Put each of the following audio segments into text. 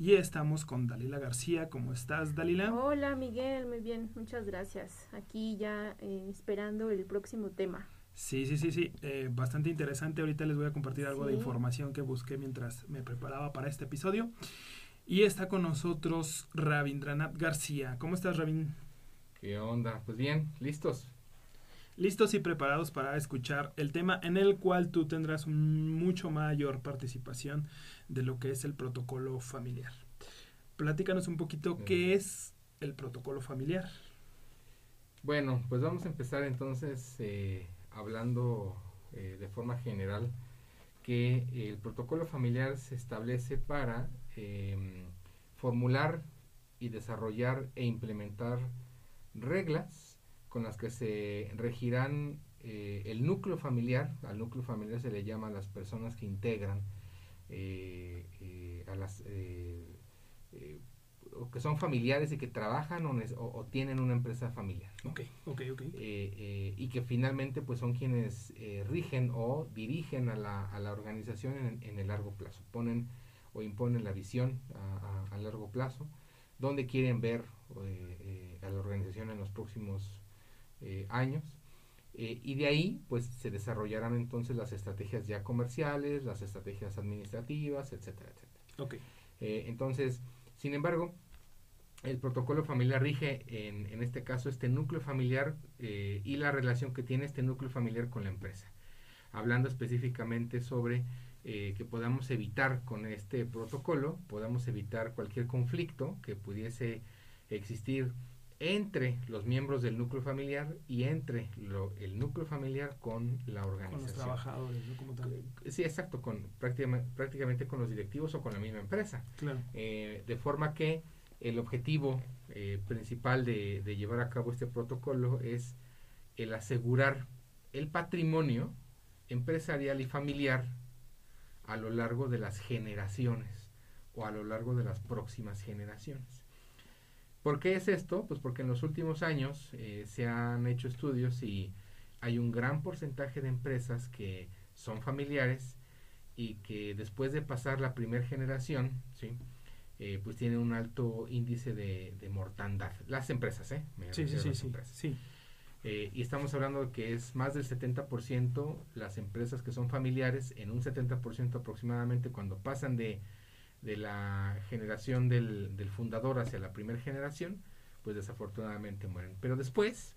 Y estamos con Dalila García. ¿Cómo estás, Dalila? Hola, Miguel. Muy bien. Muchas gracias. Aquí ya eh, esperando el próximo tema. Sí, sí, sí, sí. Eh, bastante interesante. Ahorita les voy a compartir algo de información que busqué mientras me preparaba para este episodio. Y está con nosotros Rabindranath García. ¿Cómo estás, Rabin? ¿Qué onda? Pues bien, listos listos y preparados para escuchar el tema en el cual tú tendrás mucho mayor participación de lo que es el protocolo familiar. Platícanos un poquito qué es el protocolo familiar. Bueno, pues vamos a empezar entonces eh, hablando eh, de forma general que el protocolo familiar se establece para em, formular y desarrollar e implementar reglas con las que se regirán eh, el núcleo familiar, al núcleo familiar se le llama a las personas que integran eh, eh, a las o que son familiares y que trabajan o, tienen una empresa familiar. Ok, ok, ok. y que finalmente pues son quienes rigen o dirigen a la, a la organización en, el largo plazo, ponen o imponen la visión a, a largo plazo, donde quieren ver a la organización en los próximos eh, años. Eh, y de ahí, pues se desarrollarán entonces las estrategias ya comerciales, las estrategias administrativas, etcétera, etcétera. Okay. Eh, entonces, sin embargo, el protocolo familiar rige en, en este caso este núcleo familiar y la relación que tiene este núcleo familiar con la empresa. Hablando específicamente sobre que podamos evitar con este protocolo, podamos evitar cualquier conflicto que pudiese existir entre los miembros del núcleo familiar y entre lo, el núcleo familiar con la organización. Con los trabajadores, ¿no? Como tal. Sí, exacto, con prácticamente, prácticamente con los directivos o con la misma empresa. Claro. Eh, de forma que el objetivo eh, principal de, de, llevar a cabo este protocolo es el asegurar el patrimonio empresarial y familiar a lo largo de las generaciones o a lo largo de las próximas generaciones. ¿Por qué es esto? Pues porque en los últimos años eh, se han hecho estudios y hay un gran porcentaje de empresas que son familiares y que después de pasar la primera generación, ¿sí? Eh, pues tienen un alto índice de, mortandad. Las empresas, ¿eh? sí, sí, sí, sí, eh, y estamos hablando de que es más del 70% las empresas que son familiares, en un 70% aproximadamente cuando pasan de de la generación del, del fundador hacia la primera generación, pues desafortunadamente mueren. Pero después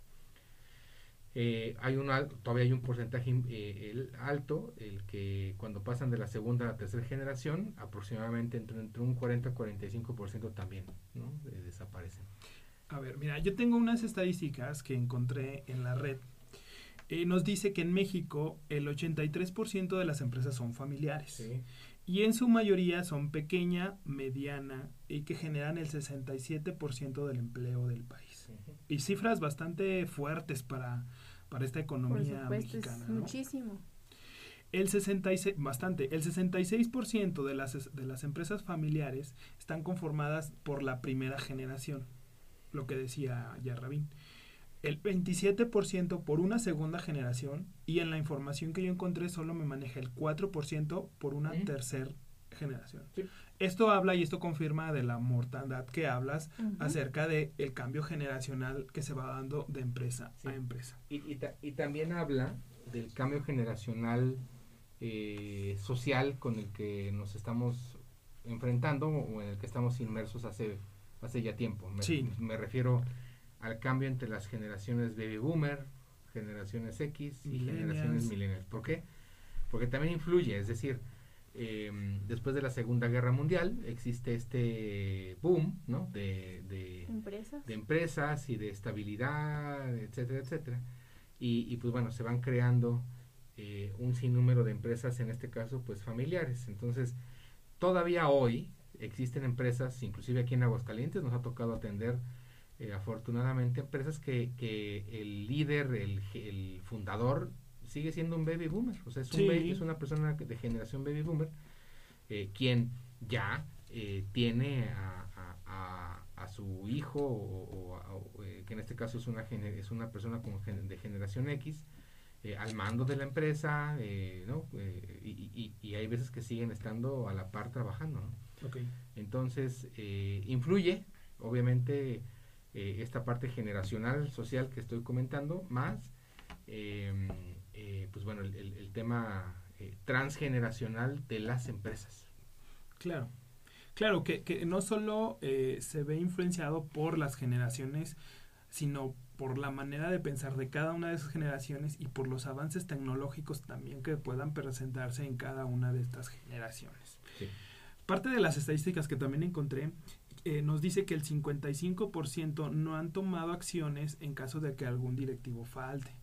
eh, hay un alto, todavía hay un porcentaje eh, el alto, el que cuando pasan de la segunda a la tercera generación, aproximadamente entre, entre un 40 y 45% también ¿no? desaparecen. A ver, mira, yo tengo unas estadísticas que encontré en la red. Eh, nos dice que en México el 83% de las empresas son familiares. Sí y en su mayoría son pequeña, mediana y que generan el 67% del empleo del país. Y cifras bastante fuertes para, para esta economía mexicana. Muchísimo. El 66, bastante, el 66% de las, de las empresas familiares están conformadas por la primera generación, lo que decía ya Rabín el 27% por una segunda generación y en la información que yo encontré solo me maneja el 4% por una tercera generación. Esto habla y esto confirma de la mortandad que hablas acerca de el cambio generacional que se va dando de empresa a empresa. Y, y, también habla del cambio generacional eh, social con el que nos estamos enfrentando o en el que estamos inmersos hace, hace ya tiempo. Me, sí. me refiero al cambio entre las generaciones baby boomer, generaciones X y generaciones millennials. ¿Por qué? porque también influye, es decir, em, después de la Segunda Guerra Mundial existe este boom, ¿no? De, de, ¿Empresas? de empresas y de estabilidad, etcétera, etcétera. Y, y pues bueno, se van creando eh, un sinnúmero de empresas, en este caso, pues familiares. Entonces, todavía hoy existen empresas, inclusive aquí en Aguascalientes nos ha tocado atender eh, afortunadamente empresas que, que el líder, el, el, fundador, sigue siendo un baby boomer. O sea, es, un baby- es una persona de generación baby boomer, eh, quien ya eh, tiene a, a- a- a su hijo, o, o- que en este caso es una, es una persona con gen- de generación X, eh, al mando de la empresa, eh, ¿no? Eh, y, y- y hay veces que siguen estando a la par trabajando, ¿no? Ok. Entonces, eh, influye, obviamente, eh, esta parte generacional, social que estoy comentando, más, eh, eh, pues bueno, el, el- el tema eh, transgeneracional de las empresas. Claro. Claro, que, que no solo eh, se ve influenciado por las generaciones, sino por la manera de pensar de cada una de esas generaciones y por los avances tecnológicos también que puedan presentarse en cada una de estas generaciones. Sí. Parte de las estadísticas que también encontré eh, nos dice que el 55% no han tomado acciones en caso de que algún directivo falte.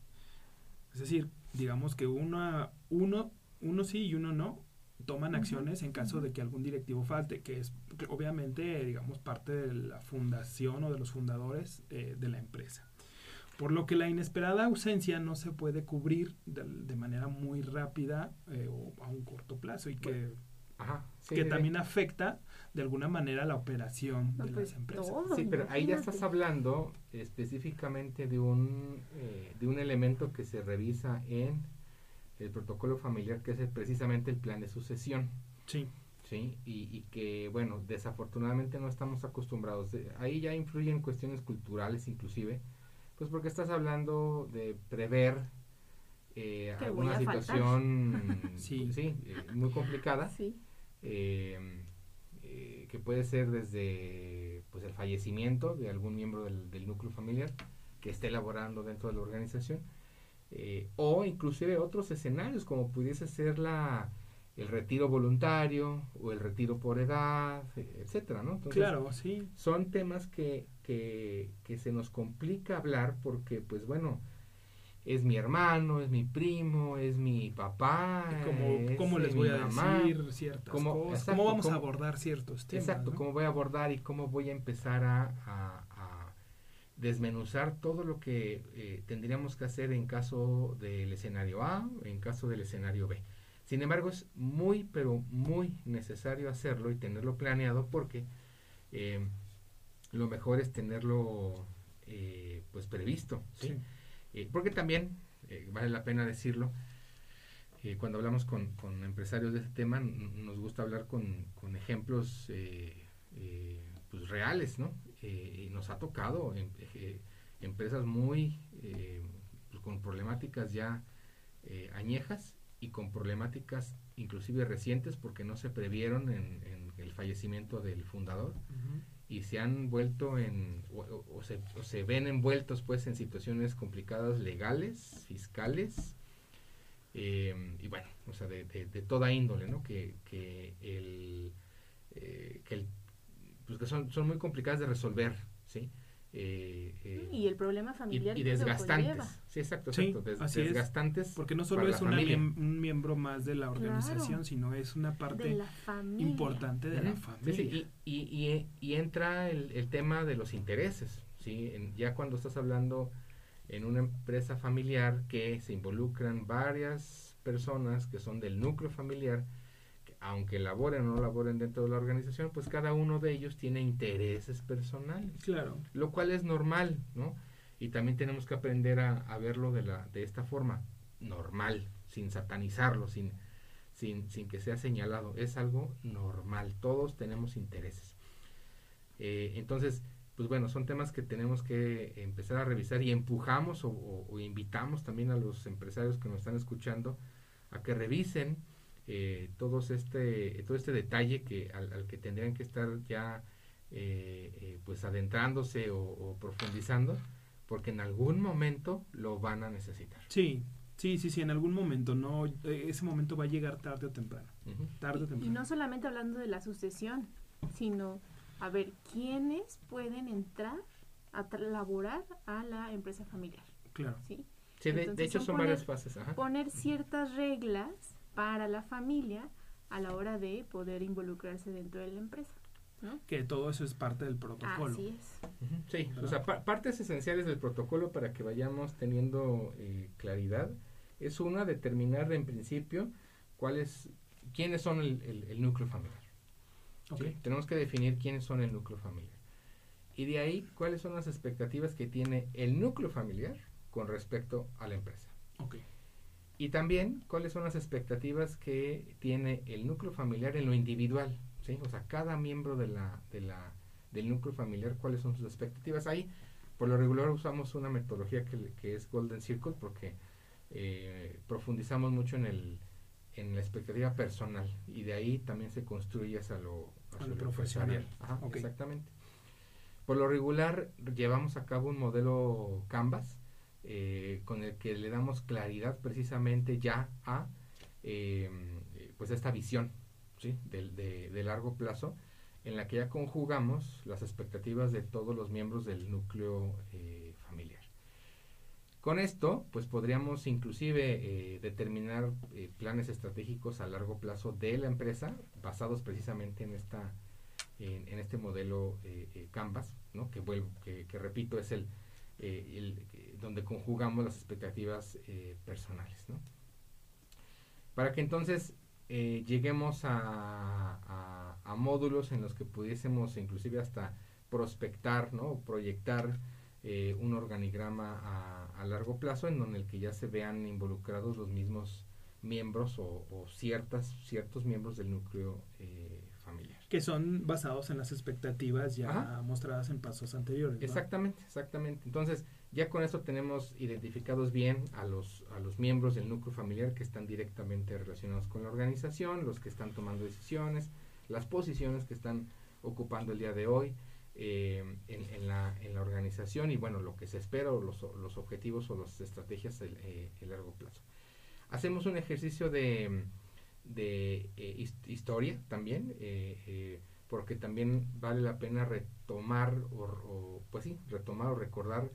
Es decir, digamos que uno, uno, uno sí y uno no toman acciones en caso de que algún directivo falte, que es que obviamente, digamos, parte de la fundación o de los fundadores eh, de la empresa. Por lo que la inesperada ausencia no se puede cubrir de, de manera muy rápida eh, o a un corto plazo y que, Ajá. sí, que también afecta de alguna manera la operación No, de pues, las empresas. todo, Sí, pero ahí ya estás hablando específicamente de un, eh, de un elemento que se revisa en el protocolo familiar, que es el- precisamente el plan de sucesión. Sí, ¿sí? Y, y que, bueno, desafortunadamente no estamos acostumbrados. De- ahí ya influyen cuestiones culturales inclusive, pues porque estás hablando de prever eh, alguna situación Sí. sí, eh, muy complicada, Sí. eh, que puede ser desde pues el fallecimiento de algún miembro del, del núcleo familiar que esté elaborando dentro de la organización, eh, o inclusive otros escenarios como pudiese ser la el retiro voluntario o el retiro por edad, etcétera, ¿no? Entonces, claro, sí. son temas que, que, que se nos complica hablar porque, pues bueno, es mi hermano, es mi primo, es mi papá, ¿Cómo, es, cómo les voy a mamá. decir ciertas cómo- cosas? exacto, ¿Cómo vamos a abordar ciertos temas? Exacto, no? cómo voy a abordar y cómo voy a empezar a, a- a desmenuzar todo lo que eh, tendríamos que hacer en caso del escenario A, en caso del escenario B. Sin embargo, es muy, pero muy necesario hacerlo y tenerlo planeado porque eh, lo mejor es tenerlo eh, pues previsto. ¿sí? Sí. Eh, porque también, eh, vale la pena decirlo, eh, cuando hablamos con, con empresarios de este tema, nos gusta hablar con, con ejemplos pues reales, ¿no? Y nos ha tocado em- empresas muy pues, con problemáticas ya añejas y con problemáticas inclusive recientes porque no se previeron en, en el fallecimiento del fundador. Y se han vuelto en o, se, o se ven envueltos pues en situaciones complicadas legales, fiscales eh, y bueno, o sea, de, de- de toda índole, ¿no? Que, que el, eh, que el- pues que son, son muy complicadas de resolver, ¿sí? Eh, eh, Y el problema familiar y desgastantes. Sí, exacto, Sí, exacto. des- así es. desgastantes. Porque no solo es una un miembro más de la organización, Claro. sino es una parte de importante de la familia. sí, y, y- y- y entra el, el tema de los intereses, ¿sí? En- ya cuando estás hablando en una empresa familiar que se involucran varias personas que son del núcleo familiar, aunque laboren o no laboren dentro de la organización, pues cada uno de ellos tiene intereses personales, Claro, lo cual es normal, ¿no? Y también tenemos que aprender a, a verlo de, la, de esta forma, normal, sin satanizarlo, sin, sin, sin que sea señalado. Es algo normal, todos tenemos intereses. Eh, entonces, pues bueno, son temas que tenemos que empezar a revisar y empujamos o, o- o invitamos también a los empresarios que nos están escuchando a que revisen eh, todos este, todo este detalle que, al, al que tendrían que estar ya eh, eh, pues adentrándose o, o profundizando porque en algún momento lo van a necesitar. sí, Sí, sí, sí, en algún momento, no, eh, ese momento va a llegar tarde o temprano. Tarde o Y temprano. no solamente hablando de la sucesión, sino a ver quiénes pueden entrar a laborar a la empresa familiar, Claro. ¿sí? Sí, de, hecho son son poner- varias fases. Ajá. Poner ciertas reglas para la familia a la hora de poder involucrarse dentro de la empresa, ¿no? Que todo eso es parte del protocolo. Así es. Ujú, Sí, o ¿Verdad? sea, pa- partes esenciales del protocolo para que vayamos teniendo eh, claridad es una, determinar en principio cuáles, quiénes son el, el- el núcleo familiar. Ok. ¿sí? Tenemos que definir quiénes son el núcleo familiar. Y de ahí, cuáles son las expectativas que tiene el núcleo familiar con respecto a la empresa. ok. Y también, cuáles son las expectativas que tiene el núcleo familiar en lo individual. ¿sí? O sea, cada miembro de la, de la, del núcleo familiar, cuáles son sus expectativas. Ahí, por lo regular, usamos una metodología que, que es Golden Circle porque eh, profundizamos mucho en, el, en la expectativa personal y de ahí también se construye hacia lo, hacia lo profesional. Ajá. Exactamente. Por lo regular, llevamos a cabo un modelo Canvas eh, con el que le damos claridad precisamente ya a eh, pues esta visión ¿sí? de, largo plazo en la que ya conjugamos las expectativas de todos los miembros del núcleo eh, familiar. Con esto, pues podríamos inclusive eh, determinar planes estratégicos a largo plazo de la empresa basados precisamente en esta en, este modelo Canvas, ¿no? que vuelvo, que, repito es el, donde conjugamos las expectativas eh, personales, ¿no? Para que entonces eh, lleguemos a, módulos en los que pudiésemos inclusive hasta prospectar, ¿no? O proyectar eh, un organigrama a, largo plazo en donde el que ya se vean involucrados los mismos miembros o, o ciertas ciertos miembros del núcleo. Que son basados en las expectativas ya Ajá. mostradas en pasos anteriores. ¿no? Exactamente, exactamente. Entonces, ya con eso tenemos identificados bien a los, a los miembros del núcleo familiar que están directamente relacionados con la organización, los que están tomando decisiones, las posiciones que están ocupando el día de hoy eh, en, en la, en la organización y bueno, lo que se espera o los, los objetivos o las estrategias a largo plazo. Hacemos un ejercicio de, de eh, his- historia también, eh, eh, porque también vale la pena retomar o, o, pues sí, retomar o recordar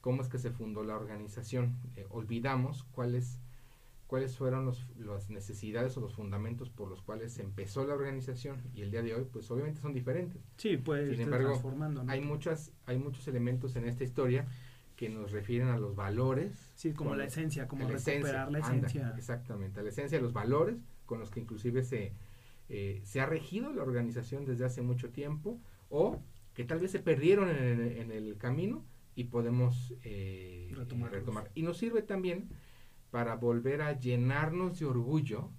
cómo es que se fundó la organización. Eh, olvidamos cuáles cuáles fueron los, las necesidades o los fundamentos por los cuales se empezó la organización y el día de hoy pues obviamente son diferentes. Sí, puede Sin embargo, transformando. ¿no? Hay muchas hay muchos elementos en esta historia que nos refieren a los valores. Sí, como la esencia, como la recuperar la anda, esencia. exactamente, a la esencia de los valores con los que inclusive se, eh, se ha regido la organización desde hace mucho tiempo o que tal vez se perdieron en el, en el camino y podemos eh, retomar. Y nos sirve también para volver a llenarnos de orgullo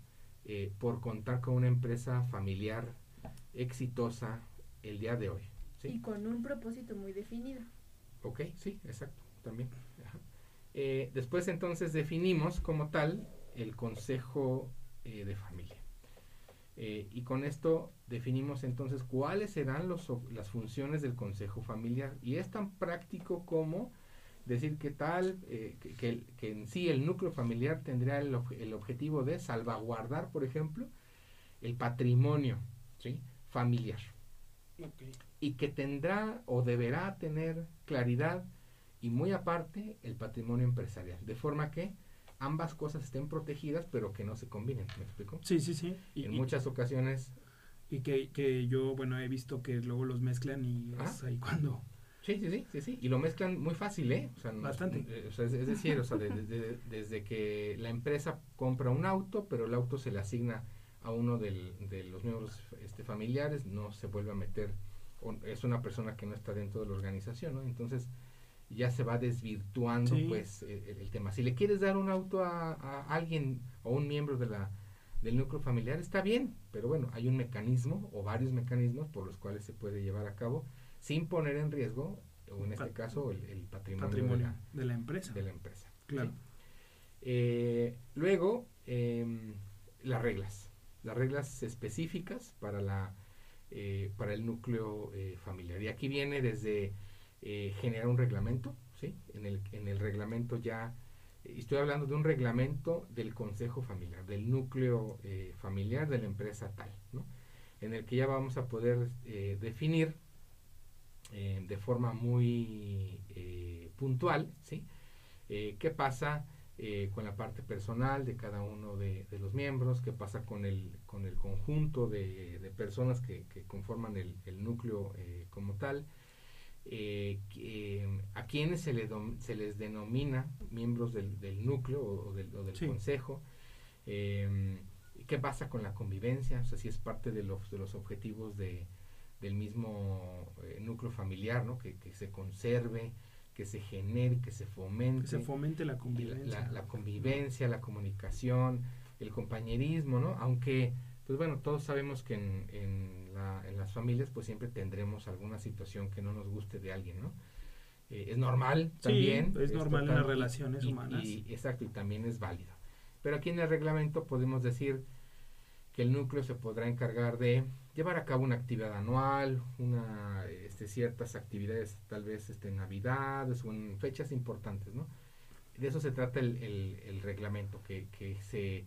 eh, por contar con una empresa familiar exitosa el día de hoy. ¿sí? Y con un propósito muy definido. Ok, sí, exacto, también. Eh, después entonces definimos como tal el consejo eh, de familia. Eh, y con esto definimos entonces cuáles serán los, las funciones del consejo familiar. Y es tan práctico como decir que tal, que, que en sí el núcleo familiar tendría el, el objetivo de salvaguardar, por ejemplo, el patrimonio ¿sí? familiar y que tendrá o deberá tener claridad y muy aparte el patrimonio empresarial, de forma que ambas cosas estén protegidas pero que no se combinen, ¿me explico? Sí, sí, sí. Y, en y- muchas ocasiones, y que, que yo, bueno, he visto que luego los mezclan y Ajá. es ahí cuando... sí, sí, sí, sí, sí, y lo mezclan muy fácil, ¿eh? O sea, no- Bastante. eh, o sea, es, es decir, o sea, de- de- de- desde que la empresa compra un auto, pero el auto se le asigna a uno del- de los miembros este, familiares, no se vuelve a meter, o es una persona que no está dentro de la organización, ¿no? Entonces ya se va desvirtuando Sí. pues el, el- el tema. Si le quieres dar un auto a, a alguien o un miembro de la del núcleo familiar está bien, pero bueno, hay un mecanismo o varios mecanismos por los cuales se puede llevar a cabo sin poner en riesgo, o en este Pat- caso, el, el patrimonio, patrimonio de, la, de la empresa. de la empresa. Claro. ¿sí? Eh, luego, em, las reglas. Las reglas específicas para, la, eh, para el núcleo eh, familiar. Y aquí viene desde eh, generar un reglamento, ¿sí? En el, en el reglamento ya Estoy hablando de un reglamento del consejo familiar, del núcleo eh, familiar de la empresa tal, ¿no? en el que ya vamos a poder eh, definir eh, de forma muy puntual, ¿sí? ¿Qué pasa con la parte personal de cada uno de, los miembros? ¿Qué pasa con el, con el conjunto de, personas que, conforman el, el núcleo como tal? Eh, a quienes se, le se les denomina miembros del, núcleo o, del, consejo. Em, ¿Qué pasa con la convivencia? O sea, si es parte de los, de los objetivos de, del mismo eh, núcleo familiar, ¿no? Que, se conserve, que se genere, que se fomente. Que se fomente la convivencia. La, convivencia, la comunicación, el compañerismo, ¿no? Aunque, pues bueno, todos sabemos que en, en en las familias, pues siempre tendremos alguna situación que no nos guste de alguien, ¿no? Eh, es normal también. es, normal en las relaciones humanas. Y, exacto, y también es válido. Pero aquí en el reglamento podemos decir que el núcleo se podrá encargar de llevar a cabo una actividad anual, una, este, ciertas actividades tal vez este, en navidades o en fechas importantes, ¿no? De eso se trata el, el, reglamento, que, que se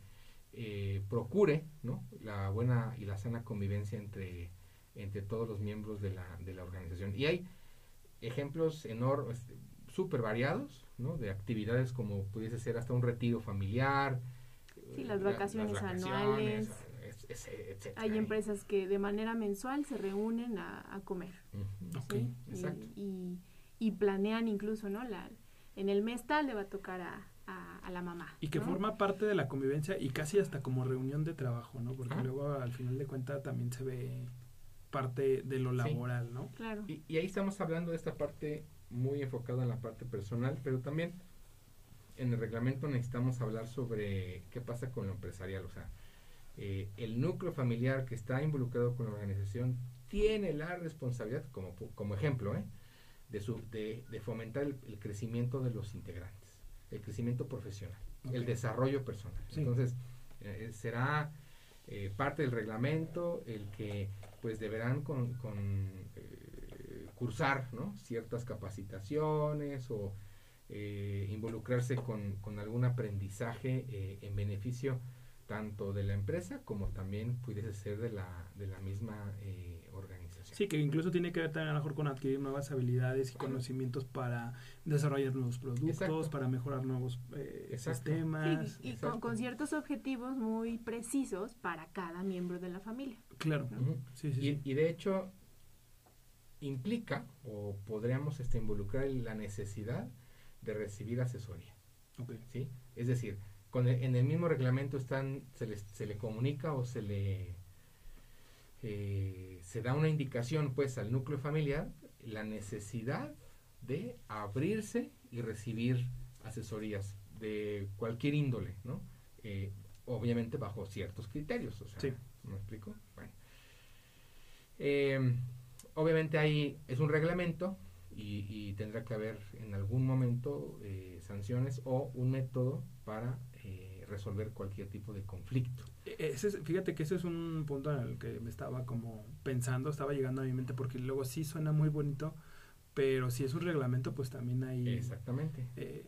eh, procure ¿no? la buena y la sana convivencia entre, entre todos los miembros de la, de la organización. Y hay ejemplos enormes, súper variados, ¿no? de actividades como pudiese ser hasta un retiro familiar. Sí, las vacaciones, anuales. Hay empresas que de manera mensual se reúnen a, comer. Y, y, planean incluso, ¿no? La, en el mes tal le va a tocar a, a, la mamá. Y que forma parte de la convivencia y casi hasta como reunión de trabajo, ¿no? Porque luego al final de cuentas también se ve parte de lo laboral, ¿no? Claro. Y, y, ahí estamos hablando de esta parte muy enfocada en la parte personal, pero también en el reglamento necesitamos hablar sobre qué pasa con lo empresarial, o sea, eh, el núcleo familiar que está involucrado con la organización tiene la responsabilidad, como, como ejemplo, ¿eh? de, su, de, de fomentar el crecimiento de los integrantes el crecimiento profesional, el desarrollo personal. Entonces, eh, será eh, parte del reglamento el que pues deberán con, con eh, cursar ¿no? ciertas capacitaciones o involucrarse con, con, algún aprendizaje en beneficio tanto de la empresa como también pudiese ser de la, de la misma. Sí, que incluso tiene que ver también a lo mejor con adquirir nuevas habilidades y conocimientos para desarrollar nuevos productos, para mejorar nuevos eh, sistemas. y, con, ciertos objetivos muy precisos para cada miembro de la familia. Claro. sí, sí, y, de hecho implica o podríamos este, involucrar la necesidad de recibir asesoría. ¿sí? Es decir, con en el mismo reglamento están se, se le comunica o se le eh, se da una indicación pues al núcleo familiar la necesidad de abrirse y recibir asesorías de cualquier índole, ¿no? Eh, obviamente bajo ciertos criterios, o sea, ¿me explico? Bueno. Eh, obviamente ahí es un reglamento y, tendrá que haber en algún momento eh, sanciones o un método para resolver cualquier tipo de conflicto. E, ese fíjate que ese es un punto en el que me estaba como pensando, estaba llegando a mi mente porque luego sí suena muy bonito, pero si es un reglamento, pues también hay... Exactamente. Eh,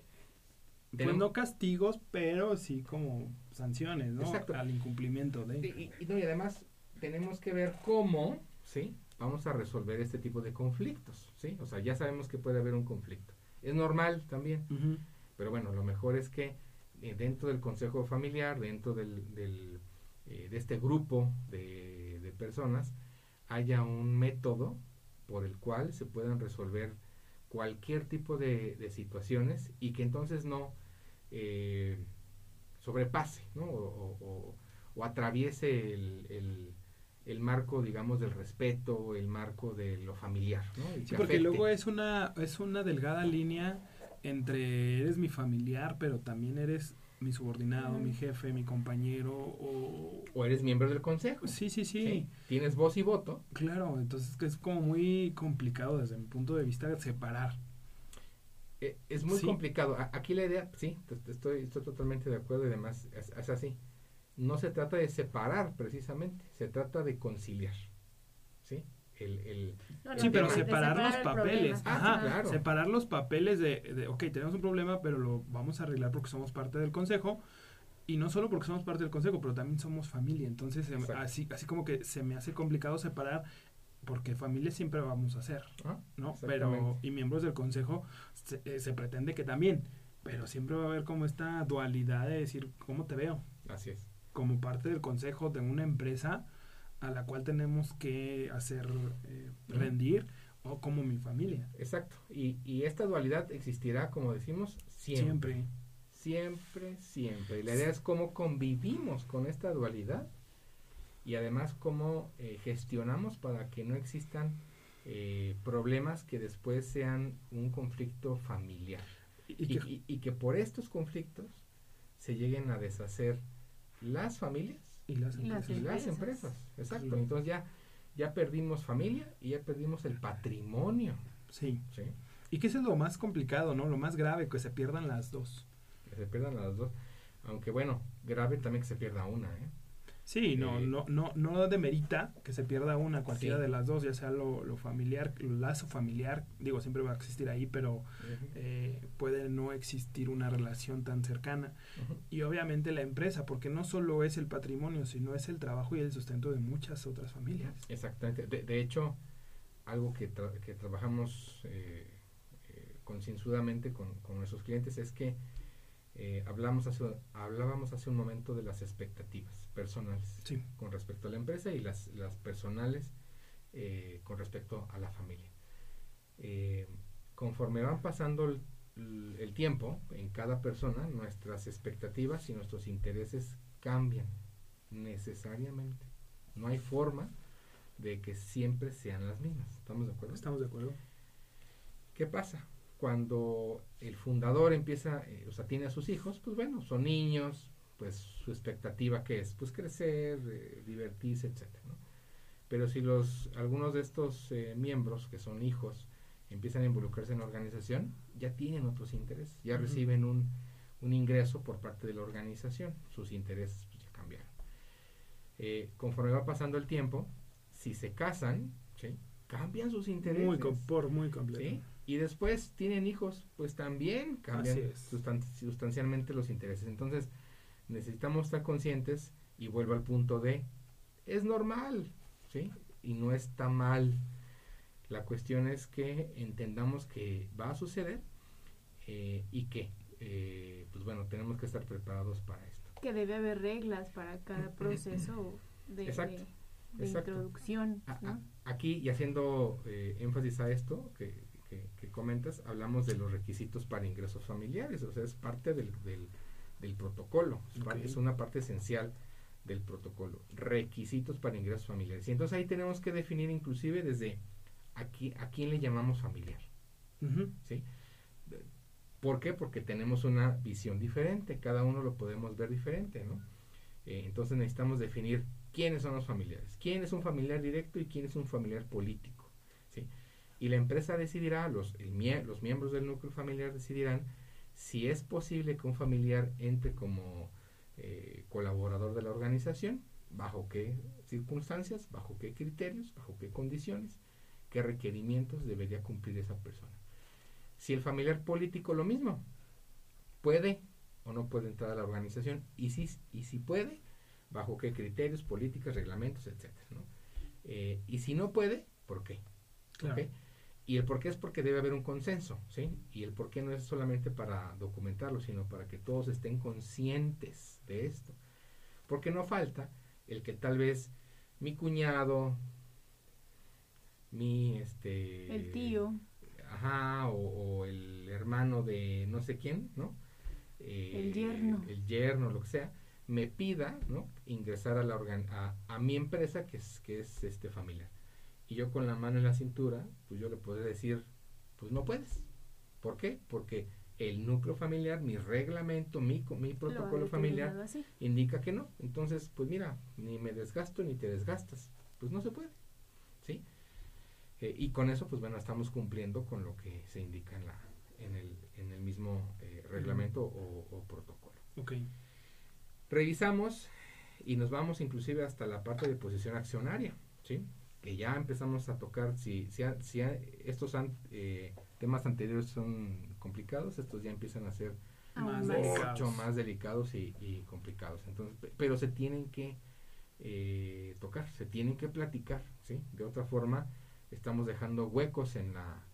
pues no castigos, pero sí como sanciones, ¿no? Exacto. Al incumplimiento de... Y, y, no, y además tenemos que ver cómo, ¿sí? Vamos a resolver este tipo de conflictos, ¿sí? O sea, ya sabemos que puede haber un conflicto. Es normal también, pero bueno, lo mejor es que eh, dentro del consejo familiar, dentro del, del eh, de este grupo de, de personas, haya un método por el cual se puedan resolver cualquier tipo de, situaciones y que entonces no eh, sobrepase ¿no? O, atraviese el, el, marco, digamos, del respeto, el marco de lo familiar. ¿no? Sí, porque luego es una, es una delgada línea entre eres mi familiar, pero también eres mi subordinado, mi jefe, mi compañero o... O eres miembro del consejo. Sí, sí, sí, Tienes voz y voto. Claro, entonces es como muy complicado desde mi punto de vista separar. Eh, es muy complicado. aquí la idea, sí, estoy, estoy totalmente de acuerdo y además es, es, así. No se trata de separar precisamente, se trata de conciliar. ¿sí? El, el, No, no, Sí, pero separar los el papeles. problema. Ah, Ajá, claro. separar los papeles de, de, ok, tenemos un problema, pero lo vamos a arreglar porque somos parte del consejo. Y no solo porque somos parte del consejo, pero también somos familia. Entonces, Exacto. así, así como que se me hace complicado separar, porque familia siempre vamos a ser, ah, ¿no? Pero, y miembros del consejo se, eh, se pretende que también. Pero siempre va a haber como esta dualidad de decir, ¿cómo te veo? Así es. Como parte del consejo de una empresa a la cual tenemos que hacer eh, rendir o como mi familia. Exacto. Y, y esta dualidad existirá, como decimos, siempre. Siempre. Siempre, siempre. Y la idea es cómo convivimos con esta dualidad y además cómo eh, gestionamos para que no existan eh, problemas que después sean un conflicto familiar. Y, Y, que- y- y que por estos conflictos se lleguen a deshacer las familias y las empresas. y las empresas. Exacto. Entonces ya, ya perdimos familia y ya perdimos el patrimonio. Sí. ¿sí? Y que eso es lo más complicado, ¿no? Lo más grave, que se pierdan las dos. Que se pierdan las dos. Aunque bueno, grave también que se pierda una. ¿eh? Sí, no, no, no, no demerita que se pierda una, cualquiera Sí. de las dos, ya sea lo, lo familiar, el lazo familiar, digo, siempre va a existir ahí, pero eh, puede no existir una relación tan cercana. Y obviamente la empresa, porque no solo es el patrimonio, sino es el trabajo y el sustento de muchas otras familias. Exactamente. De, de hecho, algo que, tra- que trabajamos eh, eh, concienzudamente con, con nuestros clientes es que eh, hablamos hace, hablábamos hace un momento de las expectativas personales Sí. con respecto a la empresa y las, las personales eh, con respecto a la familia. Eh, conforme van pasando el, el tiempo en cada persona, nuestras expectativas y nuestros intereses cambian necesariamente. No hay forma de que siempre sean las mismas. ¿Estamos de acuerdo? ¿Estamos de acuerdo? ¿Qué pasa? Cuando el fundador empieza, eh, o sea, tiene a sus hijos, pues bueno, son niños, pues su expectativa que es, pues crecer, eh, divertirse, etcétera, ¿no? Pero si los algunos de estos eh, miembros que son hijos empiezan a involucrarse en la organización, ya tienen otros intereses, ya reciben un, un ingreso por parte de la organización, sus intereses pues, ya cambiaron. Eh, conforme va pasando el tiempo, si se casan, ¿sí? cambian sus intereses. Muy, por muy completo. ¿sí? Y después tienen hijos, pues también cambian sustan- sustancialmente los intereses. Entonces, necesitamos estar conscientes y vuelvo al punto de, es normal, ¿sí? Y no está mal. La cuestión es que entendamos que va a suceder eh, y que, eh, pues bueno, tenemos que estar preparados para esto. Que debe haber reglas para cada proceso de, Exacto, de- de exacto. introducción, A- ¿no? a- aquí, y haciendo eh, énfasis a esto que, que- que comentas, hablamos de los requisitos para ingresos familiares, o sea, es parte del, del, del protocolo, es, parte- Ok. es una parte esencial del protocolo, requisitos para ingresos familiares. Y entonces ahí tenemos que definir inclusive desde aquí, a quién le llamamos familiar. ¿sí? ¿Por qué? Porque tenemos una visión diferente, cada uno lo podemos ver diferente, ¿no? Eh, entonces necesitamos definir quiénes son los familiares, quién es un familiar directo y quién es un familiar político. Y la empresa decidirá, los, el mie- los miembros del núcleo familiar decidirán si es posible que un familiar entre como eh, colaborador de la organización, bajo qué circunstancias, bajo qué criterios, bajo qué condiciones, qué requerimientos debería cumplir esa persona. Si el familiar político lo mismo, puede o no puede entrar a la organización y si, y si puede, bajo qué criterios, políticas, reglamentos, ¿no? Eh, y si no puede, ¿por qué? Claro. Y el por qué es porque debe haber un consenso, ¿sí? Y el por qué no es solamente para documentarlo, sino para que todos estén conscientes de esto. Porque no falta el que tal vez mi cuñado, mi este El tío. ajá, o, o el hermano de no sé quién, ¿no? Eh, El yerno. El yerno, lo que sea, me pida, ¿no? Ingresar a la organ a, a mi empresa que es, que es este familiar. Y yo con la mano en la cintura, pues yo le podré decir, pues no puedes. ¿Por qué? Porque el núcleo familiar, mi reglamento, mi, mi protocolo familiar así. indica que no. Entonces, pues mira, ni me desgasto ni te desgastas. Pues no se puede. ¿Sí? Eh, y con eso, pues bueno, estamos cumpliendo con lo que se indica en, la, en, el, en el mismo eh, reglamento o, o protocolo. Ok. Revisamos y nos vamos inclusive hasta la parte de posición accionaria. ¿sí? Que ya empezamos a tocar, si, si, si estos eh, temas anteriores son complicados, estos ya empiezan a ser más mucho delicados. más delicados y, y complicados. Entonces, pe- pero se tienen que eh, tocar, se tienen que platicar, ¿sí? De otra forma, estamos dejando huecos en la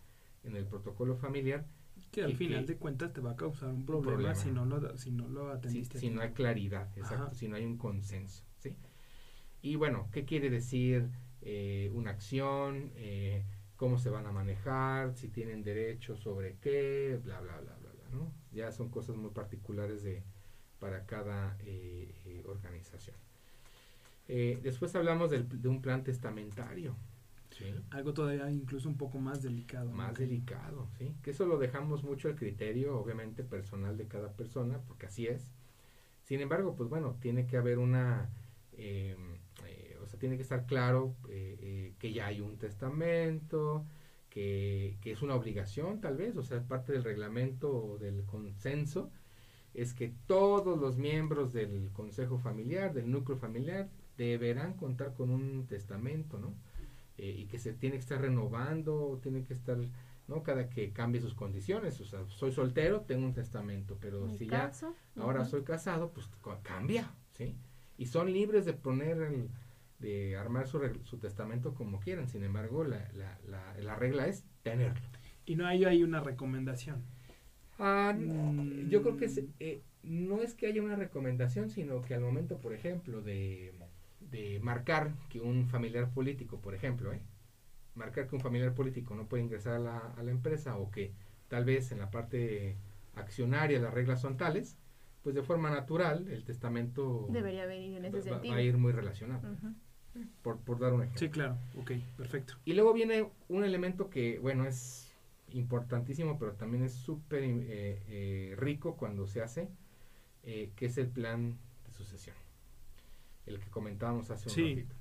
en el protocolo familiar Que al final que- de cuentas te va a causar un problema, problema. si no lo si no lo atendiste. si no hay claridad, exacto, Ajá. si no hay un consenso, ¿sí? Y bueno, ¿qué quiere decir eh, una acción? Eh, ¿Cómo se van a manejar? ¿Si tienen derecho sobre qué? Bla, bla, bla, bla, bla, ¿no? Ya son cosas muy particulares de para cada eh, organización. Después hablamos del- de un plan testamentario, ¿sí? Algo todavía incluso un poco más delicado. más delicado, ¿sí? Que eso lo dejamos mucho al criterio, obviamente, personal de cada persona, porque así es. Sin embargo, pues bueno, tiene que haber una, eh, sea, tiene que estar claro eh, eh, que ya hay un testamento, que, que es una obligación tal vez, o sea, parte del reglamento o del consenso, es que todos los miembros del consejo familiar, del núcleo familiar, deberán contar con un testamento, ¿no? Eh, y que se tiene que estar renovando, tiene que estar, ¿no? Cada que cambie sus condiciones, o sea, soy soltero, tengo un testamento, pero si ya ahora soy casado, pues cambia, ¿sí? Y son libres de poner, el- de armar su, su testamento como quieran, sin embargo, la, la, la, la regla es tenerlo. Y no hay ahí una recomendación. Ah, Mm. yo creo que se- eh, no es que haya una recomendación, sino que al momento, por ejemplo, de, de marcar que un familiar político, por ejemplo, ¿eh? marcar que un familiar político no puede ingresar a la, a la empresa o que tal vez en la parte accionaria las reglas son tales, pues de forma natural el testamento Debería venir en ese va- sentido. va a ir muy relacionado. Por, por dar un ejemplo. Sí, claro. Ok, perfecto. Y luego viene un elemento que, bueno, es importantísimo, pero también es súper eh, eh, rico cuando se hace, eh, que es el plan de sucesión. El que comentábamos hace un Sí. ratito.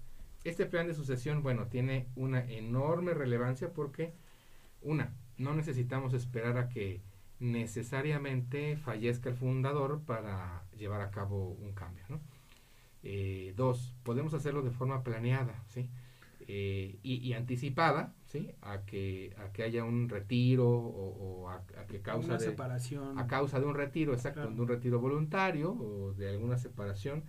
Este plan de sucesión, bueno, tiene una enorme relevancia porque, una, no necesitamos esperar a que necesariamente fallezca el fundador para llevar a cabo un cambio, ¿no? Eh, dos, podemos hacerlo de forma planeada, ¿sí? Eh, y, y anticipada, ¿sí? A que, a que haya un retiro o, o a, a que causa una de, separación. a causa de un retiro, exacto, Claro. de un retiro voluntario o de alguna separación,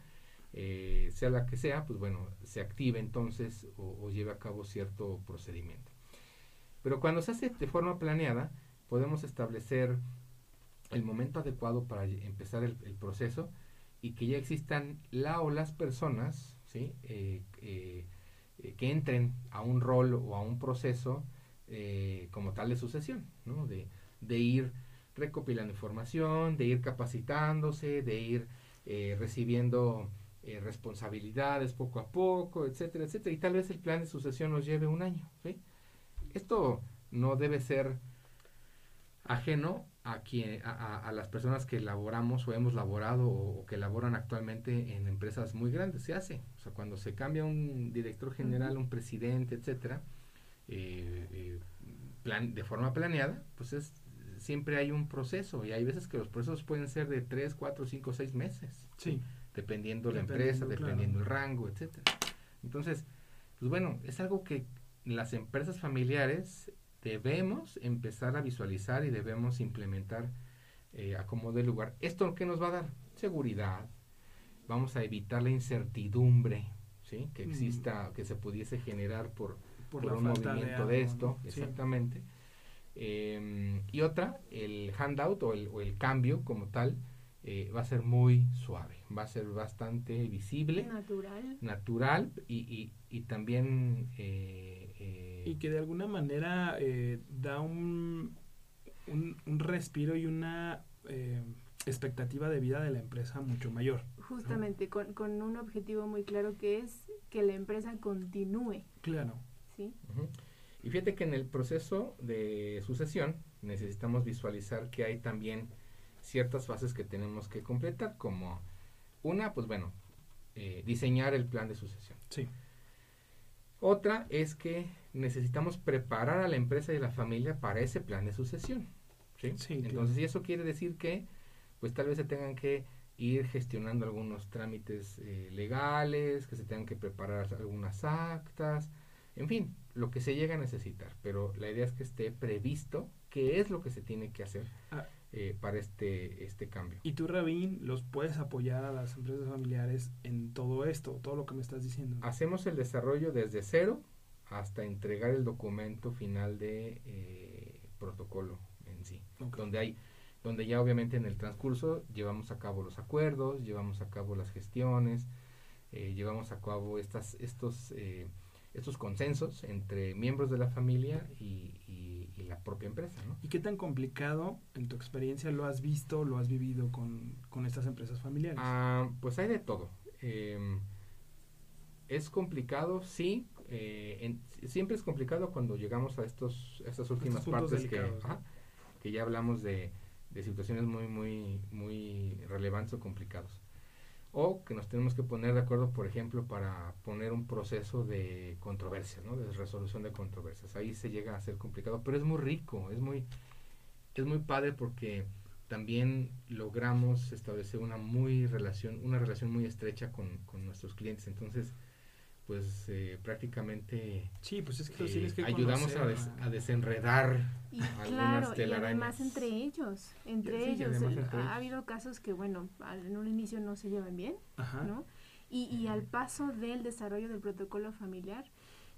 eh, sea la que sea, pues bueno, se active entonces o, o lleve a cabo cierto procedimiento. Pero cuando se hace de forma planeada, podemos establecer el momento adecuado para empezar el, el proceso y que ya existan la o las personas ¿sí? Eh, eh, eh, que entren a un rol o a un proceso como tal de sucesión, ¿no? de, ir recopilando información, de ir capacitándose, de ir recibiendo responsabilidades poco a poco, etcétera, etcétera. Y tal vez el plan de sucesión nos lleve un año. Esto no debe ser ajeno a, quien, a, a- las personas que laboramos o hemos laborado o, o que laboran actualmente en empresas muy grandes. Se hace. O sea, cuando se cambia un director general, un presidente, etcétera, eh, eh, plan, de forma planeada, pues es siempre hay un proceso y hay veces que los procesos pueden ser de 3, 4, 5, 6 meses Sí. dependiendo la Dependiendo, empresa, claro. dependiendo el rango, etcétera. Entonces, pues bueno, es algo que las empresas familiares debemos empezar a visualizar y debemos implementar eh, a como dé lugar. ¿Esto qué nos va a dar? Seguridad. Vamos a evitar la incertidumbre, ¿sí? Que Mm. exista, que se pudiese generar por, Por, un movimiento de, esto, ¿no? Sí. exactamente. Eh, y otra, el handout o el, o el cambio como tal eh, va a ser muy suave, va a ser bastante visible, Natural. natural y, y, y también eh, Y que de alguna manera eh, da un, un, un respiro y una eh, expectativa de vida de la empresa mucho mayor. Justamente, con, con un objetivo muy claro que es que la empresa continúe, Claro. ¿sí? Y fíjate que en el proceso de sucesión necesitamos visualizar que hay también ciertas fases que tenemos que completar, como una, pues bueno, eh, diseñar el plan de sucesión. Sí. Otra es que necesitamos preparar a la empresa y a la familia para ese plan de sucesión. ¿sí? Entonces, y eso quiere decir que, pues tal vez se tengan que ir gestionando algunos trámites eh, legales, que se tengan que preparar algunas actas, en fin, lo que se llega a necesitar, pero la idea es que esté previsto qué es lo que se tiene que hacer Ah. eh, para este, este cambio. Y tú, Rabín, los puedes apoyar a las empresas familiares en todo esto, todo lo que me estás diciendo. Hacemos el desarrollo desde cero hasta entregar el documento final de eh, protocolo en sí, donde hay donde ya obviamente en el transcurso llevamos a cabo los acuerdos, llevamos a cabo las gestiones, eh, llevamos a cabo estas estos eh, estos consensos entre miembros de la familia y, y- y la propia empresa, ¿no? ¿Y qué tan complicado, en tu experiencia, lo has visto, lo has vivido con, con estas empresas familiares? Ah, pues hay de todo. Em, es complicado, sí. Eh, en- siempre es complicado cuando llegamos a estos a estas últimas partes que, delicados, ¿no? ajá, que ya hablamos de, de situaciones muy muy muy relevantes o complicados. O que nos tenemos que poner de acuerdo, por ejemplo, para poner un proceso de controversias, ¿no? De resolución de controversias. Ahí se llega a ser complicado, pero es muy rico, es muy es muy padre porque también logramos establecer una muy relación, una relación muy estrecha con, con nuestros clientes. Entonces, pues eh, prácticamente sí, pues es que eh, que ayudamos a, des- a- a desenredar Y algunas claro, y telarañas. además entre ellos, entre Sí, y ellos, además el- entre ha ellos. habido casos que, bueno, al- en un inicio no se llevan bien, Ajá. ¿no? Y, y al paso del desarrollo del protocolo familiar,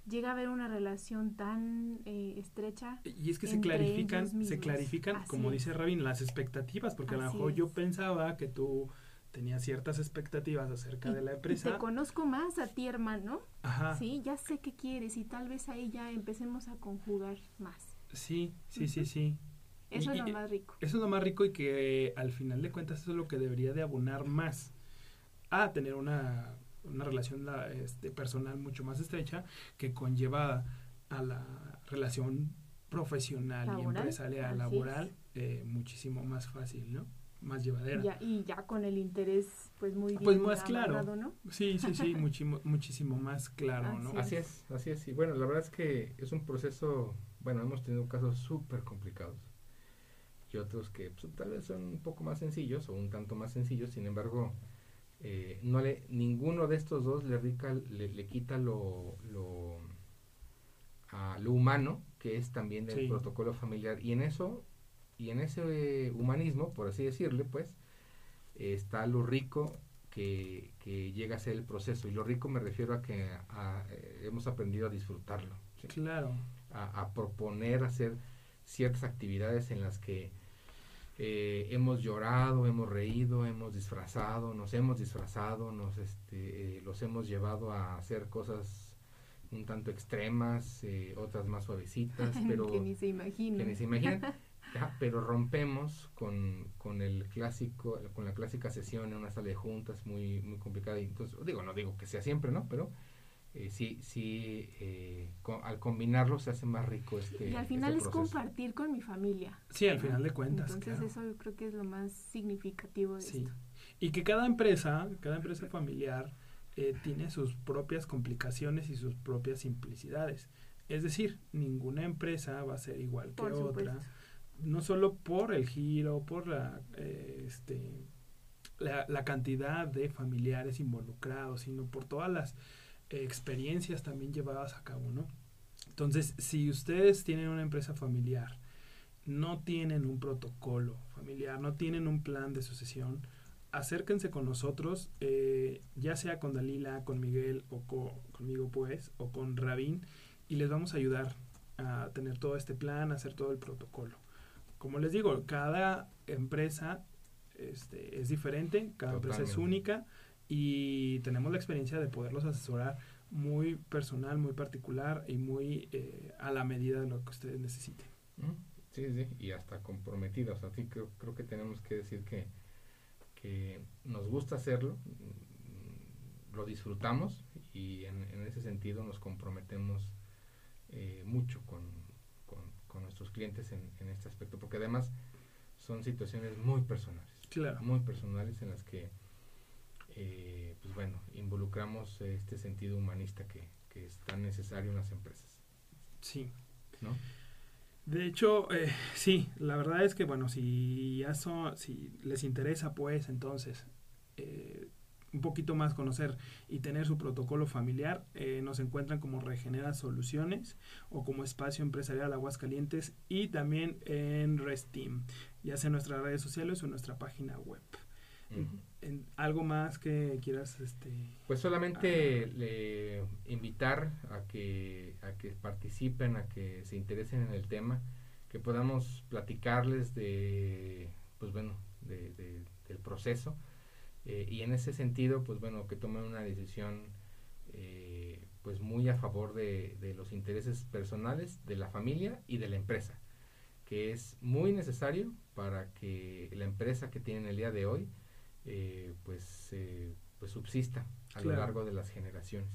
llega a haber una relación tan eh, estrecha. Y es que se clarifican, se clarifican, Así como es. dice Rabin, las expectativas, porque a lo Así mejor yo pensaba que tú tenías ciertas expectativas acerca Y- de la y empresa. te conozco más a ti, hermano, Ajá. sí, ya sé qué quieres y tal vez ahí ya empecemos a conjugar más. Sí, sí, sí, sí. Eso Y- es lo más rico. Eso es lo más rico y que al final de cuentas eso es lo que debería de abonar más a tener una, una relación la- este, personal mucho más estrecha que conlleva a la relación profesional y empresarial laboral eh, muchísimo más fácil, ¿no? Más llevadera. Ya, y ya con el interés, pues muy bien Pues más claro. ¿no? Sí, sí, sí, muchimo- muchísimo más claro, ¿no? Así Así es, así es. Y bueno, la verdad es que es un proceso, bueno, hemos tenido casos súper complicados y otros que pues, tal vez son un poco más sencillos o un tanto más sencillos, sin embargo, eh, no le, ninguno de estos dos le, rica, le, le quita lo, lo, a lo humano, que es también del Sí. protocolo familiar. Y en eso, y en ese humanismo, por así decirle, pues, está lo rico que, que llega a ser el proceso. Y lo rico me refiero a que a- eh, hemos aprendido a disfrutarlo, ¿sí? Claro. a, a proponer hacer ciertas actividades en las que eh, hemos llorado, hemos reído, hemos disfrazado, nos hemos disfrazado, nos este, eh, los hemos llevado a hacer cosas un tanto extremas, eh, otras más suavecitas, pero que ni se imagina. que ni se imaginan. Ajá, pero rompemos con, con el clásico, con la clásica sesión en una sala de juntas muy, muy complicada. Y entonces, digo, no digo que sea siempre, ¿no? Pero eh, sí, sí, eh, co- al combinarlo se hace más rico este y al este final es proceso. compartir con mi familia. Sí, al ¿no? final de cuentas. Entonces claro. eso yo creo que es lo más significativo de Sí. esto. Y que cada empresa, cada empresa familiar eh, tiene sus propias complicaciones y sus propias simplicidades. Es decir, ninguna empresa va a ser igual que Por supuesto. otra. No solo por el giro, por la, eh, este, la, la cantidad de familiares involucrados, sino por todas las experiencias también llevadas a cabo, ¿no? Entonces, si ustedes tienen una empresa familiar, no tienen un protocolo familiar, no tienen un plan de sucesión, acérquense con nosotros, eh, ya sea con Dalila, con Miguel o co- conmigo pues, o con Rabín, y les vamos a ayudar a tener todo este plan, a hacer todo el protocolo. Como les digo, cada empresa este, es diferente, cada empresa es única y tenemos la experiencia de poderlos asesorar muy personal, muy particular y muy eh, a la medida de lo que ustedes necesiten. Ujú. Sí, sí, y hasta comprometidos. Así creo, creo que tenemos que decir que, que nos gusta hacerlo, mm, lo disfrutamos y en, en ese sentido nos comprometemos eh, mucho con, con, nuestros clientes en, en este aspecto, porque además son situaciones muy personales, Claro. muy personales en las que, eh, pues bueno, involucramos este sentido humanista que, que es tan necesario en las empresas, Sí. ¿no? De hecho, eh, sí, la verdad es que, bueno, si ya son, si les interesa, pues, entonces, eh, un poquito más conocer y tener su protocolo familiar, eh, nos encuentran como Regenera Soluciones o como Espacio Empresarial Aguascalientes y también en Restim, ya sea en nuestras redes sociales o en nuestra página web. en, ¿Algo más que quieras? Este, pues solamente le invitar a que, a que participen, a que se interesen en el tema, que podamos platicarles de, pues bueno, de, del proceso eh, y en ese sentido, pues bueno, que tomen una decisión eh, pues muy a favor de, de, los intereses personales de la familia y de la empresa, que es muy necesario para que la empresa que tienen el día de hoy eh, pues, pues subsista a lo largo de las generaciones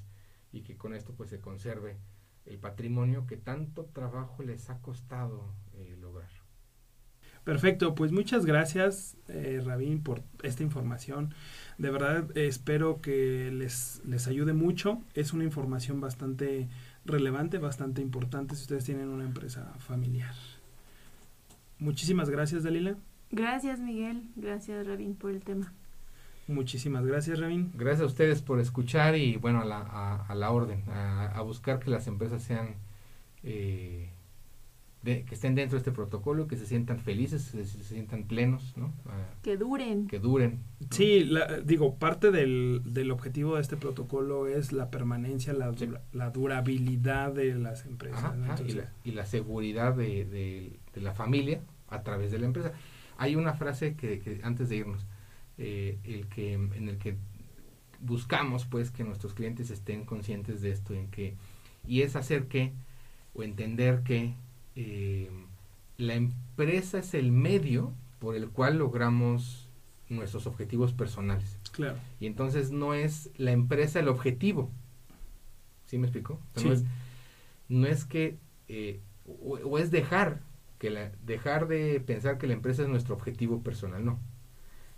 y que con esto pues se conserve el patrimonio que tanto trabajo les ha costado lograr. Perfecto, pues muchas gracias, eh, Rabín, por esta información. De verdad espero que les, les ayude mucho. Es una información bastante relevante, bastante importante si ustedes tienen una empresa familiar. Muchísimas gracias, Dalila. Gracias, Miguel. Gracias, Rabín, por el tema. Muchísimas gracias, Rabín. Gracias a ustedes por escuchar y, bueno, a la, a, la orden, a, a, buscar que las empresas sean... Eh, que estén dentro de este protocolo, que se sientan felices, se, se sientan plenos, ¿no? Ah, que duren. Que duren. Sí, digo, parte del, del, objetivo de este protocolo es la permanencia, la, la durabilidad de las empresas. y, la, y, la, seguridad de, de, la familia a través de la empresa. Hay una frase que, que antes de irnos, eh, el que, en el que buscamos pues que nuestros clientes estén conscientes de esto, en que, y es hacer que, o entender que eh, la empresa es el medio por el cual logramos nuestros objetivos personales. Claro. Y entonces no es la empresa el objetivo. ¿Sí me explico? No, es, que, eh, o, es dejar, que la, dejar de pensar que la empresa es nuestro objetivo personal, no.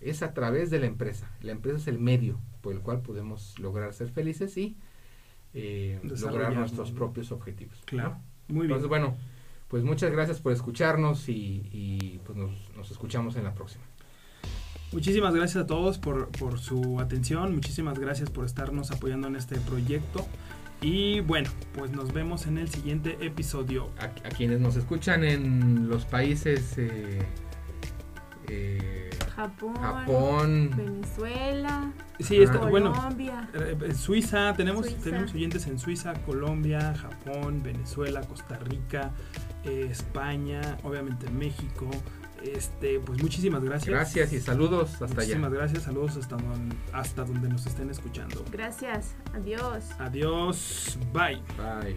Es a través de la empresa. La empresa es el medio por el cual podemos lograr ser felices y eh, lograr nuestros propios objetivos. Claro. Muy bien. Entonces, bueno, pues muchas gracias por escucharnos y, pues nos, escuchamos en la próxima. Muchísimas gracias a todos por, su atención, muchísimas gracias por estarnos apoyando en este proyecto. Y bueno, pues nos vemos en el siguiente episodio. A, quienes nos escuchan en los países eh, eh, Japón, Japón, Venezuela, sí, Colombia, eh, Suiza, tenemos, tenemos oyentes en Suiza, Colombia, Japón, Venezuela, Costa Rica, España, obviamente México. Este, pues muchísimas gracias. Gracias y saludos hasta allá. Muchísimas gracias, saludos hasta, hasta donde nos estén escuchando. Gracias, adiós. Adiós, bye. Bye.